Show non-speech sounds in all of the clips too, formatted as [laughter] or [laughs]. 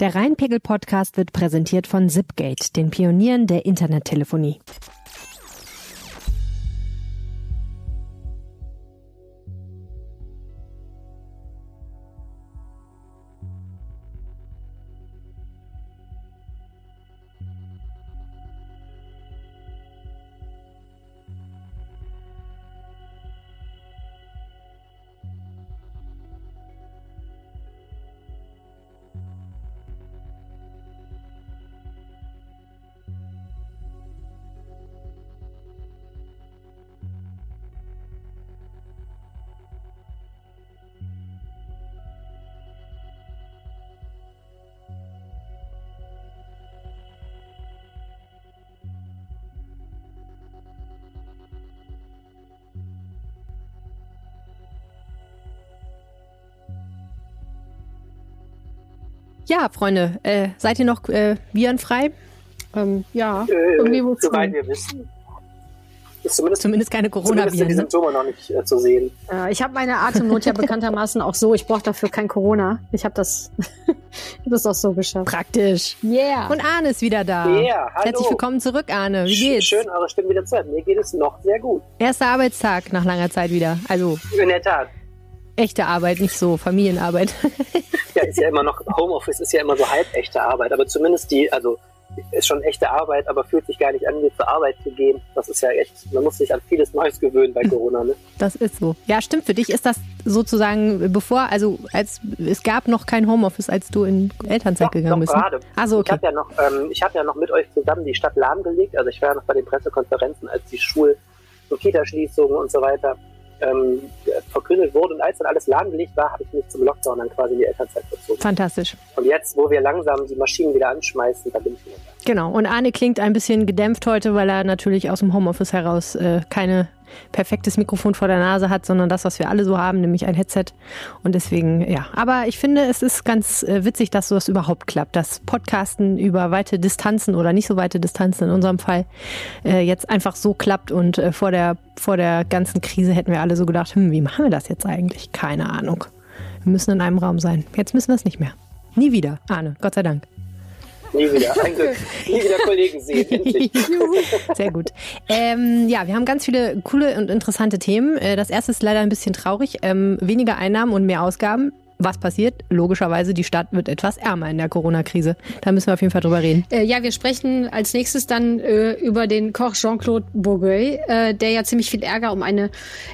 Der Rheinpegel-Podcast wird präsentiert von Zipgate, den Pionieren der Internettelefonie. Ja, Freunde, äh, seid ihr noch äh, virenfrei? Ähm, ja, Äh, irgendwie wohl soweit wir wissen. Ist zumindest, Zumindest keine zumindest sind die Corona-Viren. Ne? Symptome noch nicht äh, zu sehen. Äh, ich habe meine Atemnot ja [laughs] bekanntermaßen auch so. Ich brauche dafür kein Corona. Ich habe das, hab das [laughs] auch so geschafft. Praktisch. Yeah. Und Arne ist wieder da. Ja, hallo. Herzlich willkommen zurück, Arne. Wie geht's? Schön, eure Stimmen wieder zu hören. Mir geht es noch sehr gut. Erster Arbeitstag nach langer Zeit wieder. Also In der Tat. Echte Arbeit, nicht so Familienarbeit. [laughs] Ja, ist ja immer noch, Homeoffice ist ja immer so halb echte Arbeit, aber zumindest die, also ist schon echte Arbeit, aber fühlt sich gar nicht an, wie zur Arbeit zu gehen. Das ist ja echt, man muss sich an vieles Neues gewöhnen bei Corona, ne? [laughs] Das ist so. Ja, stimmt. Für dich ist das sozusagen bevor, also als es gab noch kein Homeoffice, als du in Elternzeit Doch, gegangen bist. ne? gerade. Also Ich okay. habe ja noch, ähm, ich habe ja noch mit euch zusammen die Stadt lahmgelegt. Also ich war ja noch bei den Pressekonferenzen, als die Schul- und Kitaschließungen und so weiter ähm, verkündet wurde. Und als dann alles lahmgelegt war, habe ich mich zum Lockdown dann quasi in die Elternzeit verzogen. Fantastisch. Und jetzt, wo wir langsam die Maschinen wieder anschmeißen, da bin ich wieder. Genau. Und Arne klingt ein bisschen gedämpft heute, weil er natürlich aus dem Homeoffice heraus äh, keine perfektes Mikrofon vor der Nase hat, sondern das, was wir alle so haben, nämlich ein Headset. Und deswegen, ja. Aber ich finde, es ist ganz äh, witzig, dass sowas überhaupt klappt. Das Podcasten über weite Distanzen oder nicht so weite Distanzen in unserem Fall äh, jetzt einfach so klappt. Und äh, vor, der, vor der ganzen Krise hätten wir alle so gedacht, hm, wie machen wir das jetzt eigentlich? Keine Ahnung. Wir müssen in einem Raum sein. Jetzt müssen wir es nicht mehr. Nie wieder, Arne, Gott sei Dank. Nie wieder. [laughs] Nie wieder Kollegen sehen, endlich. [laughs] Sehr gut. Ähm, ja, wir haben ganz viele coole und interessante Themen. Äh, Das erste ist leider ein bisschen traurig. Ähm, weniger Einnahmen und mehr Ausgaben. Was passiert? Logischerweise, die Stadt wird etwas ärmer in der Corona-Krise. Da müssen wir auf jeden Fall drüber reden. Äh, ja, wir sprechen als nächstes dann äh, über den Koch Jean-Claude Bourgueil, äh, der ja ziemlich viel Ärger um eine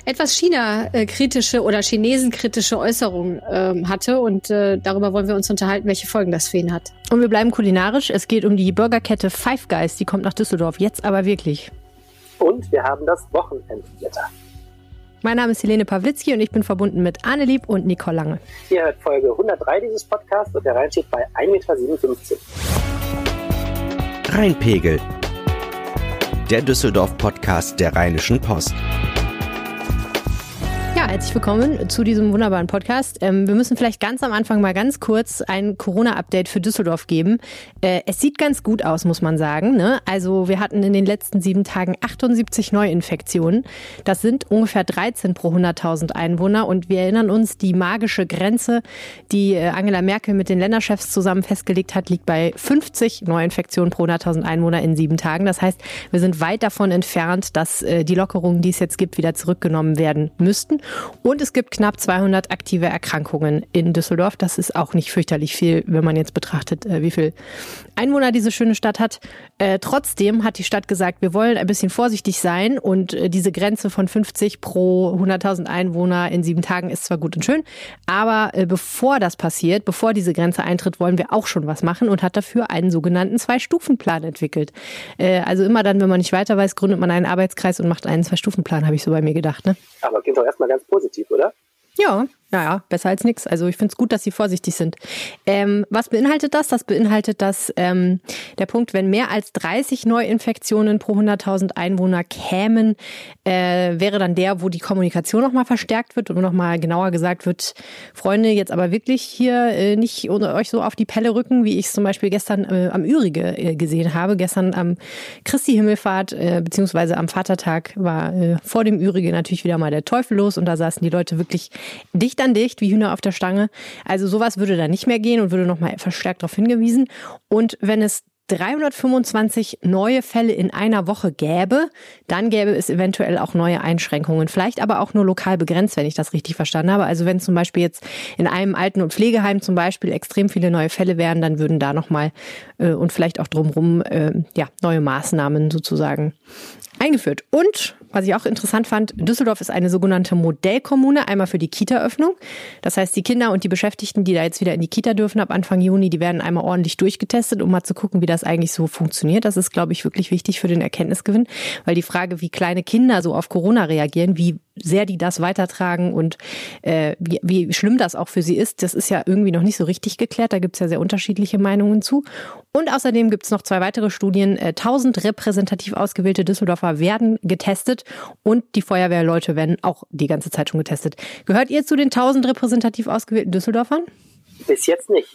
etwas China-kritische oder Chinesen-kritische Äußerung ähm, hatte. Und äh, darüber wollen wir uns unterhalten, welche Folgen das für ihn hat. Und wir bleiben kulinarisch. Es geht um die Burgerkette Five Guys. Die kommt nach Düsseldorf. Jetzt aber wirklich. Und wir haben das Wochenendwetter. Mein Name ist Helene Pawlitzki und ich bin verbunden mit Arne Lieb und Nicole Lange. Ihr hört Folge 103 dieses Podcasts und der Rhein steht bei 1,57 Meter. Rheinpegel. Der Düsseldorf-Podcast der Rheinischen Post. Ja, herzlich willkommen zu diesem wunderbaren Podcast. Ähm, wir müssen vielleicht ganz am Anfang mal ganz kurz ein Corona-Update für Düsseldorf geben. Äh, es sieht ganz gut aus, muss man sagen. Ne? Also wir hatten in den letzten sieben Tagen 78 Neuinfektionen. Das sind ungefähr 13 pro 100.000 Einwohner. Und wir erinnern uns, die magische Grenze, die äh, Angela Merkel mit den Länderchefs zusammen festgelegt hat, liegt bei 50 Neuinfektionen pro 100.000 Einwohner in sieben Tagen. Das heißt, wir sind weit davon entfernt, dass äh, die Lockerungen, die es jetzt gibt, wieder zurückgenommen werden müssten. Und es gibt knapp 200 aktive Erkrankungen in Düsseldorf. Das ist auch nicht fürchterlich viel, wenn man jetzt betrachtet, äh, wie viel Einwohner diese schöne Stadt hat. Äh, trotzdem hat die Stadt gesagt, wir wollen ein bisschen vorsichtig sein und äh, diese Grenze von 50 pro 100.000 Einwohner in sieben Tagen ist zwar gut und schön, aber äh, bevor das passiert, bevor diese Grenze eintritt, wollen wir auch schon was machen und hat dafür einen sogenannten Zwei-Stufen-Plan entwickelt. Äh, also immer dann, wenn man nicht weiter weiß, gründet man einen Arbeitskreis und macht einen Zwei-Stufen-Plan, habe ich so bei mir gedacht. Ne? Aber klingt doch erstmal ganz positiv, oder? Ja, naja, besser als nichts. Also ich finde es gut, dass sie vorsichtig sind. Ähm, was beinhaltet das? Das beinhaltet, dass ähm, der Punkt, wenn mehr als 30 Neuinfektionen pro 100.000 Einwohner kämen, äh, wäre dann der, wo die Kommunikation nochmal verstärkt wird und nochmal genauer gesagt wird, Freunde, jetzt aber wirklich hier äh, nicht euch so auf die Pelle rücken, wie ich es zum Beispiel gestern äh, am Ürige äh, gesehen habe. Gestern am Christi Himmelfahrt äh, beziehungsweise am Vatertag war äh, vor dem Ürige natürlich wieder mal der Teufel los und da saßen die Leute wirklich dicht dicht an dicht, wie Hühner auf der Stange. Also sowas würde da nicht mehr gehen und würde nochmal verstärkt darauf hingewiesen. Und wenn es 325 neue Fälle in einer Woche gäbe, dann gäbe es eventuell auch neue Einschränkungen. Vielleicht aber auch nur lokal begrenzt, wenn ich das richtig verstanden habe. Also wenn zum Beispiel jetzt in einem Alten- und Pflegeheim zum Beispiel extrem viele neue Fälle wären, dann würden da nochmal äh, und vielleicht auch drumherum äh, ja, neue Maßnahmen sozusagen eingeführt. Und was ich auch interessant fand, Düsseldorf ist eine sogenannte Modellkommune, einmal für die Kita-Öffnung. Das heißt, die Kinder und die Beschäftigten, die da jetzt wieder in die Kita dürfen ab Anfang Juni, die werden einmal ordentlich durchgetestet, um mal zu gucken, wie das eigentlich so funktioniert. Das ist, glaube ich, wirklich wichtig für den Erkenntnisgewinn, weil die Frage, wie kleine Kinder so auf Corona reagieren, wie sehr die das weitertragen und äh, wie, wie schlimm das auch für sie ist, das ist ja irgendwie noch nicht so richtig geklärt. Da gibt es ja sehr unterschiedliche Meinungen zu. Und außerdem gibt es noch zwei weitere Studien. Äh, 1000 repräsentativ ausgewählte Düsseldorfer werden getestet und die Feuerwehrleute werden auch die ganze Zeit schon getestet. Gehört ihr zu den 1000 repräsentativ ausgewählten Düsseldorfern? Bis jetzt nicht.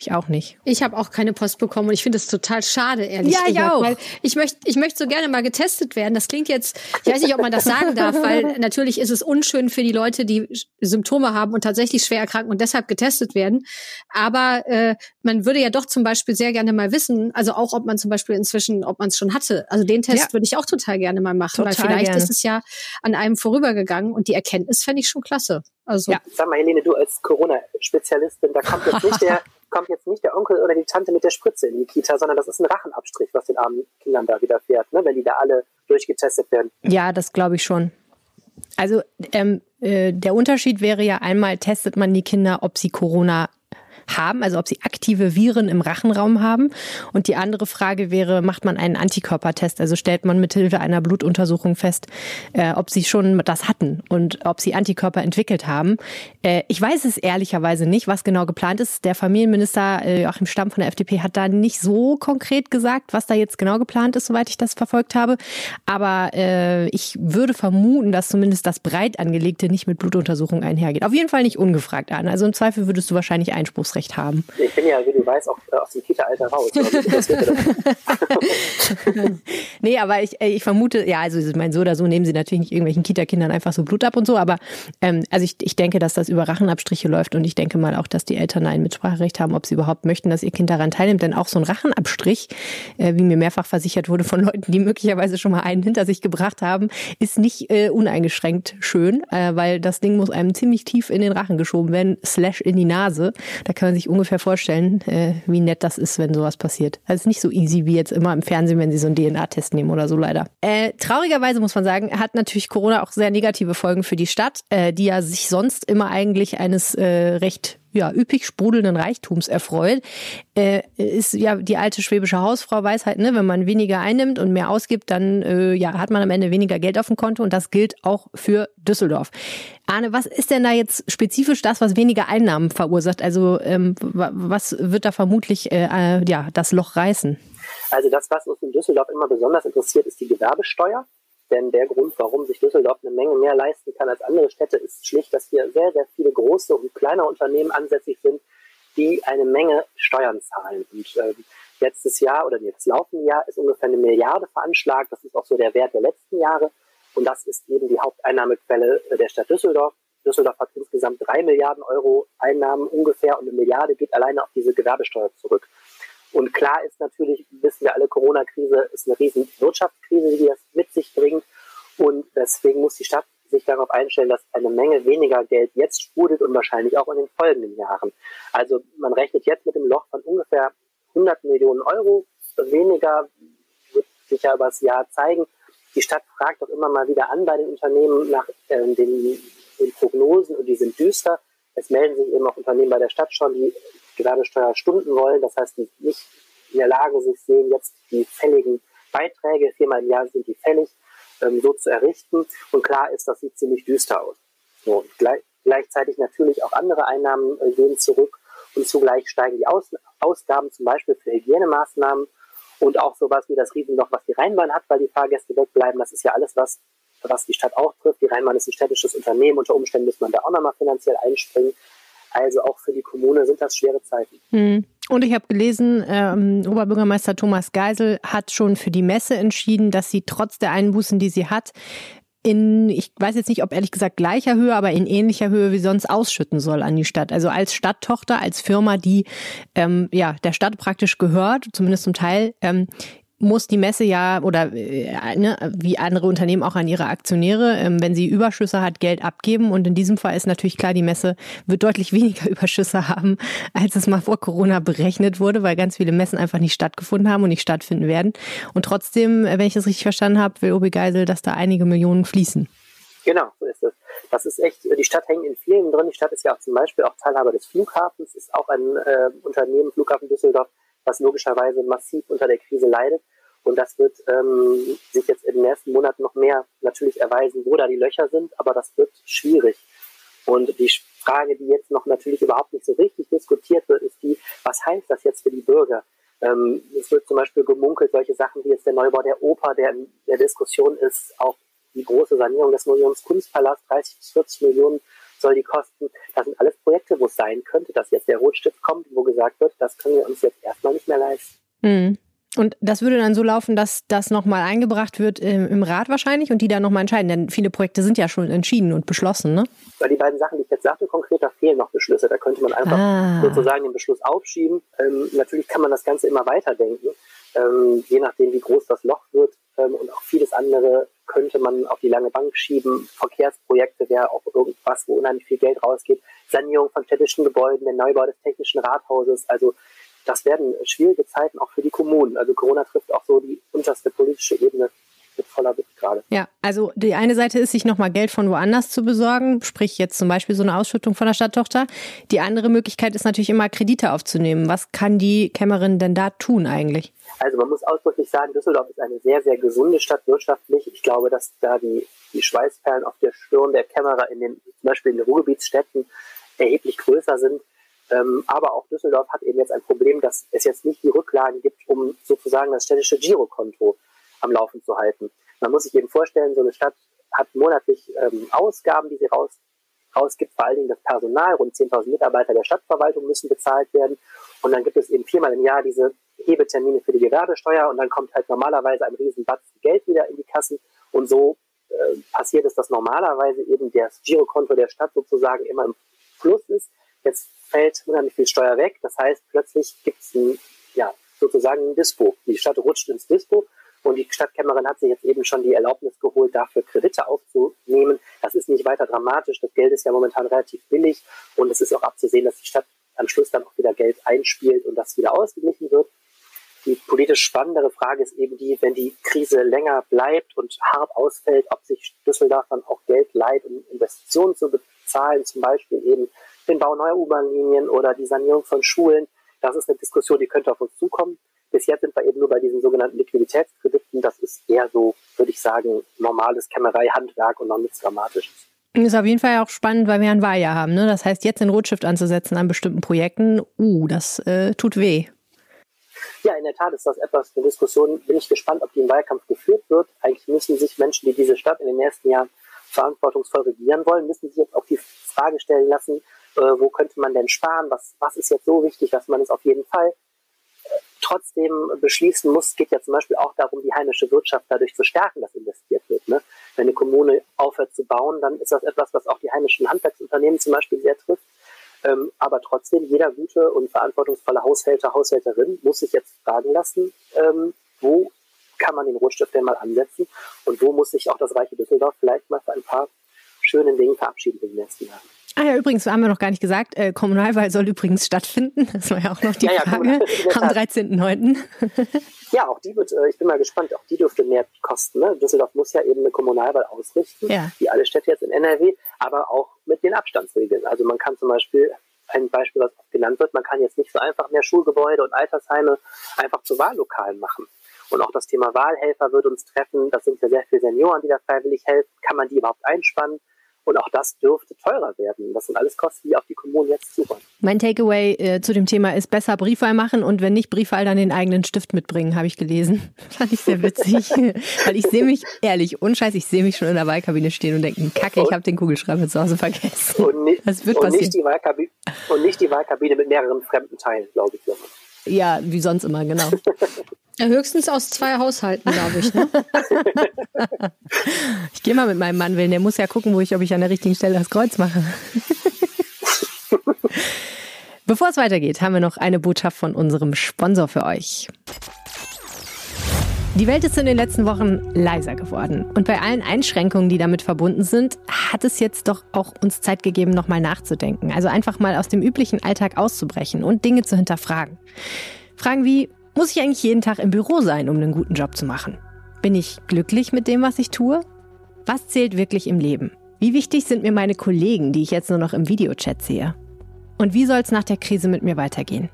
Ich auch nicht. Ich habe auch keine Post bekommen und ich finde es total schade, ehrlich ja, gesagt. Ja, auch. Weil ich möchte ich möchte so gerne mal getestet werden. Das klingt jetzt, ich weiß nicht, ob man das sagen darf, weil [laughs] natürlich ist es unschön für die Leute, die Symptome haben und tatsächlich schwer erkranken und deshalb getestet werden. Aber äh, man würde ja doch zum Beispiel sehr gerne mal wissen, also auch, ob man zum Beispiel inzwischen, ob man es schon hatte. Also den Test ja. würde ich auch total gerne mal machen, total weil vielleicht gerne. ist es ja an einem vorübergegangen und die Erkenntnis fände ich schon klasse. Also, ja. Sag mal, Helene, du als Corona-Spezialistin, da kommt jetzt nicht [laughs] der kommt jetzt nicht der Onkel oder die Tante mit der Spritze in die Kita, sondern das ist ein Rachenabstrich, was den armen Kindern da widerfährt, ne, wenn die da alle durchgetestet werden. Ja, das glaube ich schon. Also ähm, äh, der Unterschied wäre ja einmal, testet man die Kinder, ob sie Corona haben, also ob sie aktive Viren im Rachenraum haben. Und die andere Frage wäre, macht man einen Antikörpertest? Also stellt man mithilfe einer Blutuntersuchung fest, äh, ob sie schon das hatten und ob sie Antikörper entwickelt haben. Äh, ich weiß es ehrlicherweise nicht, was genau geplant ist. Der Familienminister äh, Joachim Stamm von der FDP hat da nicht so konkret gesagt, was da jetzt genau geplant ist, soweit ich das verfolgt habe. Aber äh, ich würde vermuten, dass zumindest das breit angelegte nicht mit Blutuntersuchung einhergeht. Auf jeden Fall nicht ungefragt an. Also im Zweifel würdest du wahrscheinlich Einspruchsrecht Aufsichtsrecht haben. Ich bin ja, wie du weißt, auch äh, aus dem Kita-Alter raus. [laughs] [laughs] nee, aber ich, äh, ich vermute, ja, also ich meine, so oder so nehmen sie natürlich nicht irgendwelchen Kita-Kindern einfach so Blut ab und so, aber ähm, also ich, ich denke, dass das über Rachenabstriche läuft und ich denke mal auch, dass die Eltern ein Mitspracherecht haben, ob sie überhaupt möchten, dass ihr Kind daran teilnimmt. Denn auch so ein Rachenabstrich, äh, wie mir mehrfach versichert wurde von Leuten, die möglicherweise schon mal einen hinter sich gebracht haben, ist nicht äh, uneingeschränkt schön, äh, weil das Ding muss einem ziemlich tief in den Rachen geschoben werden, slash in die Nase. Da kann man sich ungefähr vorstellen, äh, wie nett das ist, wenn sowas passiert. Also nicht so easy wie jetzt immer im Fernsehen, wenn sie so einen DNA-Test nehmen oder so leider. Äh, traurigerweise muss man sagen, hat natürlich Corona auch sehr negative Folgen für die Stadt, äh, die ja sich sonst immer eigentlich eines äh, recht ja, üppig sprudelnden Reichtums erfreut, äh, ist ja die alte schwäbische Hausfrau weiß halt, ne, wenn man weniger einnimmt und mehr ausgibt, dann äh, ja, hat man am Ende weniger Geld auf dem Konto und das gilt auch für Düsseldorf. Arne, was ist denn da jetzt spezifisch das, was weniger Einnahmen verursacht? Also ähm, was wird da vermutlich äh, äh, ja, das Loch reißen? Also das, was uns in Düsseldorf immer besonders interessiert, ist die Gewerbesteuer. Denn der Grund, warum sich Düsseldorf eine Menge mehr leisten kann als andere Städte, ist schlicht, dass hier sehr, sehr viele große und kleine Unternehmen ansässig sind, die eine Menge Steuern zahlen. Und äh, letztes Jahr oder das laufende Jahr ist ungefähr eine Milliarde veranschlagt. Das ist auch so der Wert der letzten Jahre. Und das ist eben die Haupteinnahmequelle der Stadt Düsseldorf. Düsseldorf hat insgesamt drei Milliarden Euro Einnahmen ungefähr und eine Milliarde geht alleine auf diese Gewerbesteuer zurück. Und klar ist natürlich, wissen wir alle, Corona-Krise ist eine riesen Wirtschaftskrise, die das mit sich bringt. Und deswegen muss die Stadt sich darauf einstellen, dass eine Menge weniger Geld jetzt sprudelt und wahrscheinlich auch in den folgenden Jahren. Also man rechnet jetzt mit dem Loch von ungefähr 100 Millionen Euro. Weniger wird sich ja über das Jahr zeigen. Die Stadt fragt auch immer mal wieder an bei den Unternehmen nach äh, den, den Prognosen und die sind düster. Es melden sich eben auch Unternehmen bei der Stadt schon, die Gewerbesteuerstunden wollen. Das heißt, nicht in der Lage sich sehen, jetzt die fälligen Beiträge, viermal im Jahr sind die fällig, ähm, so zu errichten. Und klar ist, das sieht ziemlich düster aus. So, gleich, gleichzeitig natürlich auch andere Einnahmen äh, gehen zurück und zugleich steigen die Aus Ausgaben zum Beispiel für Hygienemaßnahmen und auch sowas wie das Riesenloch, was die Rheinbahn hat, weil die Fahrgäste wegbleiben. Das ist ja alles, was, was die Stadt auch trifft. Die Rheinbahn ist ein städtisches Unternehmen. Unter Umständen muss man da auch nochmal finanziell einspringen. Also auch für die Kommune sind das schwere Zeiten. Hm. Und ich habe gelesen, ähm, Oberbürgermeister Thomas Geisel hat schon für die Messe entschieden, dass sie trotz der Einbußen, die sie hat, in, ich weiß jetzt nicht, ob ehrlich gesagt gleicher Höhe, aber in ähnlicher Höhe wie sonst ausschütten soll an die Stadt. Also als Stadttochter, als Firma, die ähm, ja der Stadt praktisch gehört, zumindest zum Teil, ähm, muss die Messe ja oder äh, ne, wie andere Unternehmen auch an ihre Aktionäre, ähm, wenn sie Überschüsse hat, Geld abgeben. Und in diesem Fall ist natürlich klar, die Messe wird deutlich [laughs] weniger Überschüsse haben, als es mal vor Corona berechnet wurde, weil ganz viele Messen einfach nicht stattgefunden haben und nicht stattfinden werden. Und trotzdem, äh, wenn ich das richtig verstanden habe, will Obi Geisel, dass da einige Millionen fließen. Genau, so ist es. Das ist echt, die Stadt hängt in vielen drin. Die Stadt ist ja auch zum Beispiel auch Teilhaber des Flughafens, ist auch ein äh, Unternehmen, Flughafen Düsseldorf, was logischerweise massiv unter der Krise leidet. Und das wird ähm, sich jetzt in den nächsten Monaten noch mehr natürlich erweisen, wo da die Löcher sind, aber das wird schwierig. Und die Frage, die jetzt noch natürlich überhaupt nicht so richtig diskutiert wird, ist die, was heißt das jetzt für die Bürger? Ähm, es wird zum Beispiel gemunkelt, solche Sachen wie jetzt der Neubau der Oper, der in der Diskussion ist, auch die große Sanierung des Museums Kunstpalast, 30 bis 40 Millionen soll die kosten. Das sind alles Projekte, wo es sein könnte, dass jetzt der Rotstift kommt, wo gesagt wird, das können wir uns jetzt erstmal nicht mehr leisten. Mhm. Und das würde dann so laufen, dass das nochmal eingebracht wird im, im, Rat wahrscheinlich und die dann nochmal entscheiden, denn viele Projekte sind ja schon entschieden und beschlossen, ne? Weil die beiden Sachen, die ich jetzt sagte, konkret, da fehlen noch Beschlüsse. Da könnte man einfach ah. sozusagen den Beschluss aufschieben. Ähm, natürlich kann man das Ganze immer weiterdenken, ähm, je nachdem, wie groß das Loch wird. Ähm, und auch vieles andere könnte man auf die lange Bank schieben. Verkehrsprojekte wäre auch irgendwas, wo unheimlich viel Geld rausgeht. Sanierung von städtischen Gebäuden, der Neubau des technischen Rathauses. Also das werden schwierige Zeiten auch für die Kommunen. Also Corona trifft auch so die unterste politische Ebene mit voller Bitte gerade. Ja, also die eine Seite ist, sich nochmal Geld von woanders zu besorgen, sprich jetzt zum Beispiel so eine Ausschüttung von der Stadttochter. Die andere Möglichkeit ist natürlich immer Kredite aufzunehmen. Was kann die Kämmerin denn da tun eigentlich? Also man muss ausdrücklich sagen, Düsseldorf ist eine sehr, sehr gesunde Stadt wirtschaftlich. Ich glaube, dass da die, die Schweißperlen auf der Stirn der Kämmerer in den, zum Beispiel in den Ruhrgebietsstädten erheblich größer sind. Ähm, aber auch Düsseldorf hat eben jetzt ein Problem, dass es jetzt nicht die Rücklagen gibt, um sozusagen das städtische Girokonto am Laufen zu halten. Man muss sich eben vorstellen, so eine Stadt hat monatlich ähm, Ausgaben, die sie raus, rausgibt, vor allen Dingen das Personal, rund 10.000 Mitarbeiter der Stadtverwaltung müssen bezahlt werden. Und dann gibt es eben viermal im Jahr diese Hebetermine für die Gewerbesteuer und dann kommt halt normalerweise ein Riesenbatzen Geld wieder in die Kassen. Und so äh, passiert es, dass normalerweise eben das Girokonto der Stadt sozusagen immer im Fluss ist. Jetzt fällt unheimlich viel Steuer weg. Das heißt, plötzlich gibt es ein, ja, sozusagen ein Dispo. Die Stadt rutscht ins Dispo und die Stadtkämmerin hat sich jetzt eben schon die Erlaubnis geholt, dafür Kredite aufzunehmen. Das ist nicht weiter dramatisch. Das Geld ist ja momentan relativ billig und es ist auch abzusehen, dass die Stadt am Schluss dann auch wieder Geld einspielt und das wieder ausgeglichen wird. Die politisch spannendere Frage ist eben die, wenn die Krise länger bleibt und hart ausfällt, ob sich Düsseldorf dann auch Geld leiht, um Investitionen zu bezahlen, zum Beispiel eben den Bau neuer U-Bahn-Linien oder die Sanierung von Schulen. Das ist eine Diskussion, die könnte auf uns zukommen. Bis jetzt sind wir eben nur bei diesen sogenannten Liquiditätskrediten. Das ist eher so, würde ich sagen, normales Kämmerei-Handwerk und noch nichts Dramatisches. Ist auf jeden Fall auch spannend, weil wir ein Wahljahr haben. Ne? Das heißt, jetzt den Rotstift anzusetzen an bestimmten Projekten, uh, das äh, tut weh. Ja, in der Tat ist das etwas für Diskussion. Bin ich gespannt, ob die im Wahlkampf geführt wird. Eigentlich müssen sich Menschen, die diese Stadt in den nächsten Jahren verantwortungsvoll regieren wollen, müssen sich jetzt auch die Frage stellen lassen, äh, wo könnte man denn sparen, was, was ist jetzt so wichtig, dass man es auf jeden Fall trotzdem beschließen muss, geht ja zum Beispiel auch darum, die heimische Wirtschaft dadurch zu stärken, dass investiert wird. Ne? Wenn eine Kommune aufhört zu bauen, dann ist das etwas, was auch die heimischen Handwerksunternehmen zum Beispiel sehr trifft. Ähm, aber trotzdem, jeder gute und verantwortungsvolle Haushälter, Haushälterin muss sich jetzt fragen lassen, ähm, wo kann man den Rotstift denn mal ansetzen und wo muss sich auch das reiche Düsseldorf vielleicht mal für ein paar schönen Dingen verabschieden in den nächsten Jahren. Ah ja, übrigens, haben wir noch gar nicht gesagt, äh, Kommunalwahl soll übrigens stattfinden. Das war ja auch noch die ja, ja, Frage. Am 13.09. ja, auch die wird, äh, ich bin mal gespannt, auch die dürfte mehr kosten. Ne? Düsseldorf muss ja eben eine Kommunalwahl ausrichten, ja. wie alle Städte jetzt in NRW, aber auch mit den Abstandsregeln. Also man kann zum Beispiel, ein Beispiel, was genannt wird, man kann jetzt nicht so einfach mehr Schulgebäude und Altersheime einfach zu Wahllokalen machen. Und auch das Thema Wahlhelfer wird uns treffen. Das sind ja sehr viele Senioren, die da freiwillig helfen. Kann man die überhaupt einspannen? Und auch das dürfte teurer werden. Das sind alles Kosten, die auf die Kommunen jetzt zukommen. Mein Takeaway äh, zu dem Thema ist besser Briefwahl machen und wenn nicht Briefwahl, dann den eigenen Stift mitbringen, habe ich gelesen. [laughs] Fand ich sehr witzig. [laughs] Weil ich sehe mich, ehrlich, unscheiß, ich sehe mich schon in der Wahlkabine stehen und denken, kacke, ich habe den Kugelschreiber zu Hause vergessen. Und, ni das wird und, nicht die Wahlkabine, und nicht die Wahlkabine mit mehreren fremden Teilen, glaube ich. Ja, wie sonst immer, genau. Ja, höchstens aus zwei Haushalten, glaube ich. Ne? [laughs] ich gehe mal mit meinem Mann wählen. Der muss ja gucken, wo ich, ob ich an der richtigen Stelle das Kreuz mache. [laughs] Bevor es weitergeht, haben wir noch eine Botschaft von unserem Sponsor für euch. Die Welt ist in den letzten Wochen leiser geworden. Und bei allen Einschränkungen, die damit verbunden sind, hat es jetzt doch auch uns Zeit gegeben, nochmal nachzudenken. Also einfach mal aus dem üblichen Alltag auszubrechen und Dinge zu hinterfragen. Fragen wie, muss ich eigentlich jeden Tag im Büro sein, um einen guten Job zu machen? Bin ich glücklich mit dem, was ich tue? Was zählt wirklich im Leben? Wie wichtig sind mir meine Kollegen, die ich jetzt nur noch im Videochat sehe? Und wie soll es nach der Krise mit mir weitergehen?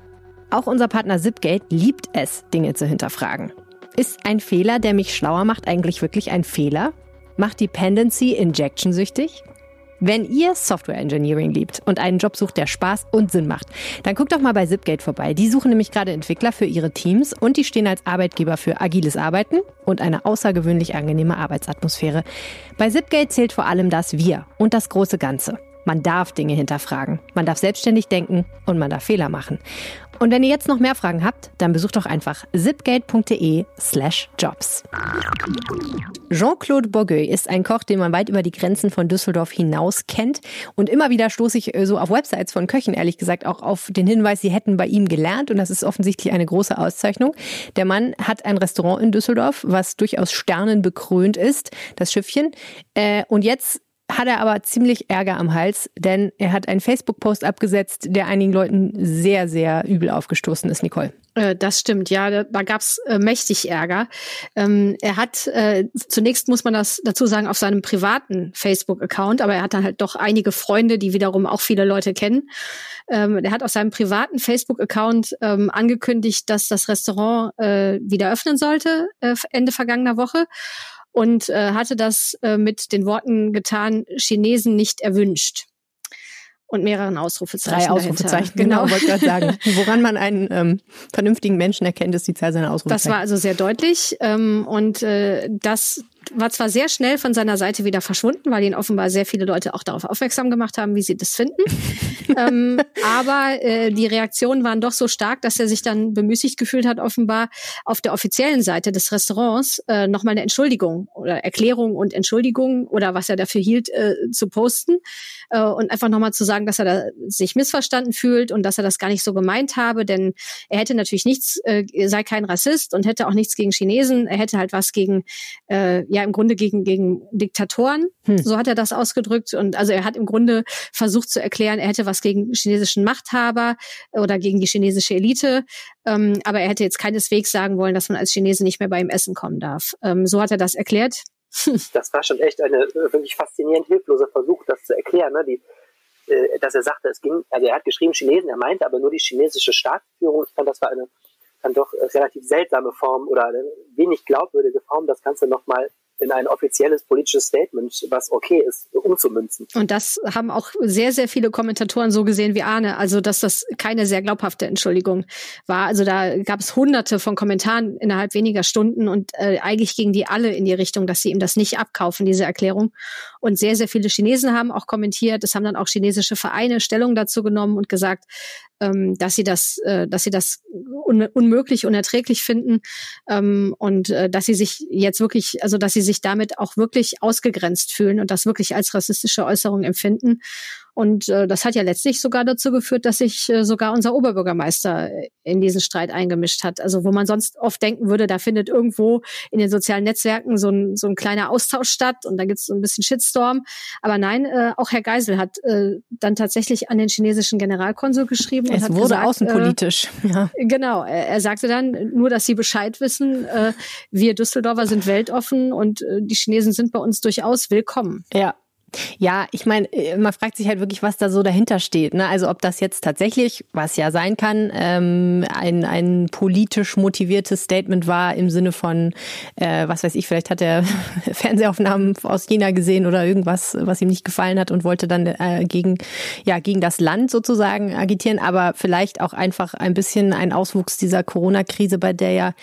Auch unser Partner Zipgate liebt es, Dinge zu hinterfragen. Ist ein Fehler, der mich schlauer macht, eigentlich wirklich ein Fehler? Macht Dependency Injection süchtig? Wenn ihr Software Engineering liebt und einen Job sucht, der Spaß und Sinn macht, dann guckt doch mal bei Zipgate vorbei. Die suchen nämlich gerade Entwickler für ihre Teams und die stehen als Arbeitgeber für agiles Arbeiten und eine außergewöhnlich angenehme Arbeitsatmosphäre. Bei Zipgate zählt vor allem das Wir und das große Ganze. Man darf Dinge hinterfragen, man darf selbstständig denken und man darf Fehler machen. Und wenn ihr jetzt noch mehr Fragen habt, dann besucht doch einfach zipgate.de slash jobs. Jean-Claude Bogueux ist ein Koch, den man weit über die Grenzen von Düsseldorf hinaus kennt. Und immer wieder stoße ich äh, so auf Websites von Köchen, ehrlich gesagt, auch auf den Hinweis, sie hätten bei ihm gelernt. Und das ist offensichtlich eine große Auszeichnung. Der Mann hat ein Restaurant in Düsseldorf, was durchaus Sternen bekrönt ist, das Schiffchen. Äh, und jetzt hat er aber ziemlich Ärger am Hals, denn er hat einen Facebook-Post abgesetzt, der einigen Leuten sehr, sehr übel aufgestoßen ist, Nicole. Äh, das stimmt, ja, da, gab's äh, mächtig Ärger. Ähm, er hat äh, zunächst muss man das dazu sagen auf seinem privaten Facebook-Account, aber er hat dann halt doch einige Freunde, die wiederum auch viele Leute kennen. Ähm, er hat auf seinem privaten Facebook-Account ähm, angekündigt, dass das Restaurant äh, wieder öffnen sollte Ende vergangener Woche und äh, hatte das äh, mit den Worten getan, Chinesen nicht erwünscht. Und mehreren Ausrufezeichen. Drei Ausrufezeichen, genau, genau wollte ich gerade sagen. [laughs] Woran man einen ähm, vernünftigen Menschen erkennt, ist die Zahl seiner Ausrufezeichen. Das war also sehr deutlich. Ähm, und äh, das war zwar sehr schnell von seiner Seite wieder verschwunden, weil ihn offenbar sehr viele Leute auch darauf aufmerksam gemacht haben, wie sie das finden. [laughs] ähm, aber äh, die Reaktionen waren doch so stark, dass er sich dann bemüßigt gefühlt hat, offenbar auf der offiziellen Seite des Restaurants äh, nochmal eine Entschuldigung oder Erklärung und Entschuldigung oder was er dafür hielt, äh, zu posten äh, und einfach nochmal zu sagen, dass er da sich missverstanden fühlt und dass er das gar nicht so gemeint habe, denn er hätte natürlich nichts, äh, sei kein Rassist und hätte auch nichts gegen Chinesen, er hätte halt was gegen äh, ja im Grunde gegen, gegen Diktatoren. Hm. So hat er das ausgedrückt. Und also er hat im Grunde versucht zu erklären, er hätte was gegen chinesischen Machthaber oder gegen die chinesische Elite. Ähm, aber er hätte jetzt keineswegs sagen wollen, dass man als Chinese nicht mehr bei ihm essen kommen darf. Ähm, so hat er das erklärt. [laughs] Das war schon echt eine äh, wirklich faszinierend hilflose Versuch, das zu erklären. Ne? Die, äh, dass er sagte, es ging, also er hat geschrieben Chinesen, er meinte aber nur die chinesische Staatsführung. Ich fand, das war eine dann doch relativ seltsame Form oder eine wenig glaubwürdige Form, das Ganze nochmal in ein offizielles politisches Statement, was okay ist, umzumünzen. Und das haben auch sehr, sehr viele Kommentatoren so gesehen wie Arne, also dass das keine sehr glaubhafte Entschuldigung war. Also da gab es hunderte von Kommentaren innerhalb weniger Stunden und äh, eigentlich gingen die alle in die Richtung, dass sie ihm das nicht abkaufen, diese Erklärung. Und sehr, sehr viele Chinesen haben auch kommentiert, es haben dann auch chinesische Vereine Stellung dazu genommen und gesagt, ähm, dass sie das, äh, dass sie das un unmöglich, unerträglich finden ähm, und äh, dass sie sich jetzt wirklich, also dass sie sich damit auch wirklich ausgegrenzt fühlen und das wirklich als rassistische Äußerung empfinden. Und äh, das hat ja letztlich sogar dazu geführt, dass sich äh, sogar unser Oberbürgermeister in diesen Streit eingemischt hat. Also wo man sonst oft denken würde, da findet irgendwo in den sozialen Netzwerken so ein, so ein kleiner Austausch statt und da gibt es so ein bisschen Shitstorm. Aber nein, äh, auch Herr Geisel hat äh, dann tatsächlich an den chinesischen Generalkonsul geschrieben. Es wurde gesagt, außenpolitisch. Äh, [laughs] ja. Genau. Er, er sagte dann, nur dass Sie Bescheid wissen, äh, wir Düsseldorfer sind weltoffen und äh, die Chinesen sind bei uns durchaus willkommen. Ja, ja, ich meine, äh, man fragt sich halt wirklich, was da so dahinter steht. Ne? Also ob das jetzt tatsächlich, was ja sein kann, ähm, ein, ein politisch motiviertes Statement war im Sinne von, äh, was weiß ich, vielleicht hat er [laughs] Fernsehaufnahmen aus China gesehen oder irgendwas, was ihm nicht gefallen hat und wollte dann äh, gegen, ja, gegen das Land sozusagen agitieren, aber vielleicht auch einfach ein bisschen ein Auswuchs dieser Corona-Krise, bei der ja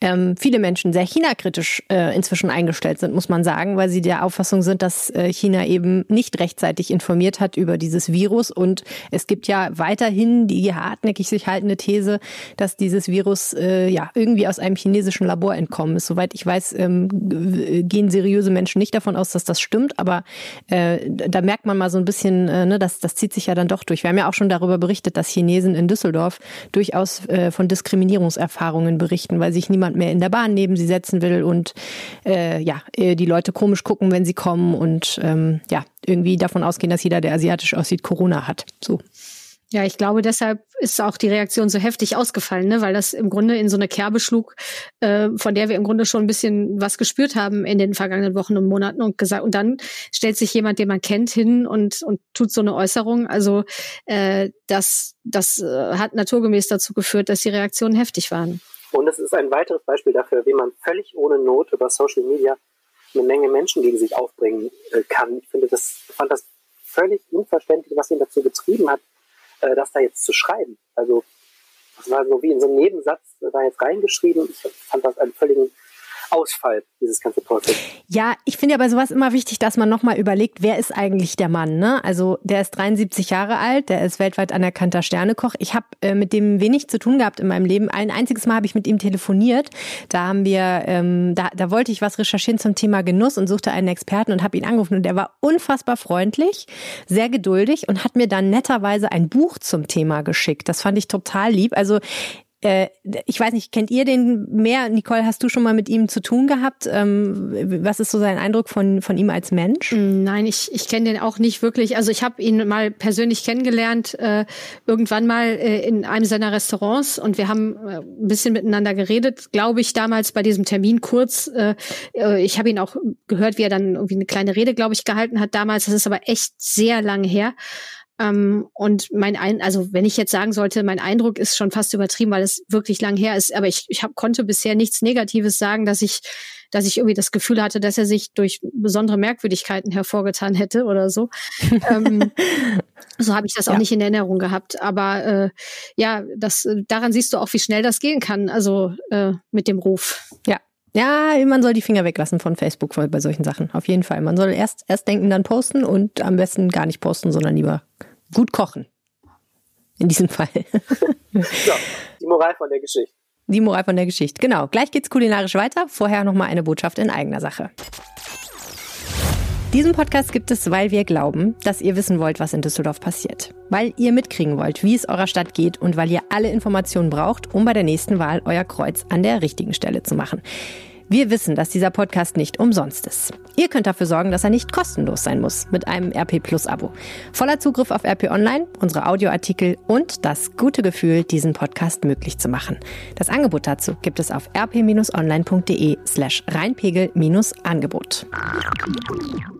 ähm, viele Menschen sehr China-kritisch äh, inzwischen eingestellt sind, muss man sagen, weil sie der Auffassung sind, dass äh, China eben nicht rechtzeitig informiert hat über dieses Virus. Und es gibt ja weiterhin die hartnäckig sich haltende These, dass dieses Virus äh, ja irgendwie aus einem chinesischen Labor entkommen ist. Soweit ich weiß, ähm, gehen seriöse Menschen nicht davon aus, dass das stimmt. Aber äh, da merkt man mal so ein bisschen, äh, ne, das, das zieht sich ja dann doch durch. Wir haben ja auch schon darüber berichtet, dass Chinesen in Düsseldorf durchaus äh, von Diskriminierungserfahrungen berichten, weil sich niemand mehr in der Bahn neben sie setzen will und äh, ja, äh, die Leute komisch gucken, wenn sie kommen und ähm, ja, irgendwie davon ausgehen, dass jeder, der asiatisch aussieht, Corona hat. So. Ja, ich glaube, deshalb ist auch die Reaktion so heftig ausgefallen, ne? weil das im Grunde in so eine Kerbe schlug, äh, von der wir im Grunde schon ein bisschen was gespürt haben in den vergangenen Wochen und Monaten und gesagt, und dann stellt sich jemand, den man kennt, hin und, und tut so eine Äußerung. Also äh, das, das äh, hat naturgemäß dazu geführt, dass die Reaktionen heftig waren. Und es ist ein weiteres Beispiel dafür, wie man völlig ohne Not über Social Media eine Menge Menschen gegen sich aufbringen äh, kann. Ich finde das, fand das völlig unverständlich, was ihn dazu getrieben hat, äh, das da jetzt zu schreiben. Also das war so wie in so einem Nebensatz da jetzt reingeschrieben. Ich fand das einen völligen Ausfall, dieses ganze Prozess. Ja, ich finde ja bei sowas immer wichtig, dass man nochmal überlegt, wer ist eigentlich der Mann? Ne? Also der ist 73 Jahre alt, der ist weltweit anerkannter Sternekoch. Ich habe äh, mit dem wenig zu tun gehabt in meinem Leben. Ein einziges Mal habe ich mit ihm telefoniert. Da haben wir, ähm, da, da wollte ich was recherchieren zum Thema Genuss und suchte einen Experten und habe ihn angerufen. Und der war unfassbar freundlich, sehr geduldig und hat mir dann netterweise ein Buch zum Thema geschickt. Das fand ich total lieb. Also äh, ich weiß nicht, kennt ihr den mehr? Nicole, hast du schon mal mit ihm zu tun gehabt? Ähm, was ist so sein Eindruck von, von ihm als Mensch? Mm, nein, ich, ich kenne den auch nicht wirklich. Also ich habe ihn mal persönlich kennengelernt, äh, irgendwann mal äh, in einem seiner Restaurants und wir haben ein bisschen miteinander geredet, glaube ich, damals bei diesem Termin kurz. Ich habe ihn auch gehört, wie er dann irgendwie eine kleine Rede, glaube ich, gehalten hat damals. Das ist aber echt sehr lange her. Ähm, und mein ein, also wenn ich jetzt sagen sollte, mein Eindruck ist schon fast übertrieben, weil es wirklich lang her ist. Aber ich, ich hab, konnte bisher nichts Negatives sagen, dass ich, dass ich irgendwie das Gefühl hatte, dass er sich durch besondere Merkwürdigkeiten hervorgetan hätte oder so. [laughs] ähm, so habe ich das auch ja. nicht in Erinnerung gehabt. Aber äh, ja, das daran siehst du auch, wie schnell das gehen kann. Also äh, mit dem Ruf. Ja, ja, man soll die Finger weglassen von Facebook bei solchen Sachen. Auf jeden Fall. Man soll erst, erst denken, dann posten und am besten gar nicht posten, sondern lieber gut kochen. In diesem Fall. so, die Moral von der Geschichte. Die Moral von der Geschichte. Genau. Gleich geht's kulinarisch weiter. Vorher nochmal eine Botschaft in eigener Sache. Diesen Podcast gibt es, weil wir glauben, dass ihr wissen wollt, was in Düsseldorf passiert. Weil ihr mitkriegen wollt, wie es eurer Stadt geht und weil ihr alle Informationen braucht, um bei der nächsten Wahl euer Kreuz an der richtigen Stelle zu machen. Wir wissen, dass dieser Podcast nicht umsonst ist. Ihr könnt dafür sorgen, dass er nicht kostenlos sein muss mit einem RP Plus Abo. Voller Zugriff auf RP Online, unsere Audioartikel und das gute Gefühl, diesen Podcast möglich zu machen. Das Angebot dazu gibt es auf rp-online.de slash reinpegel-angebot.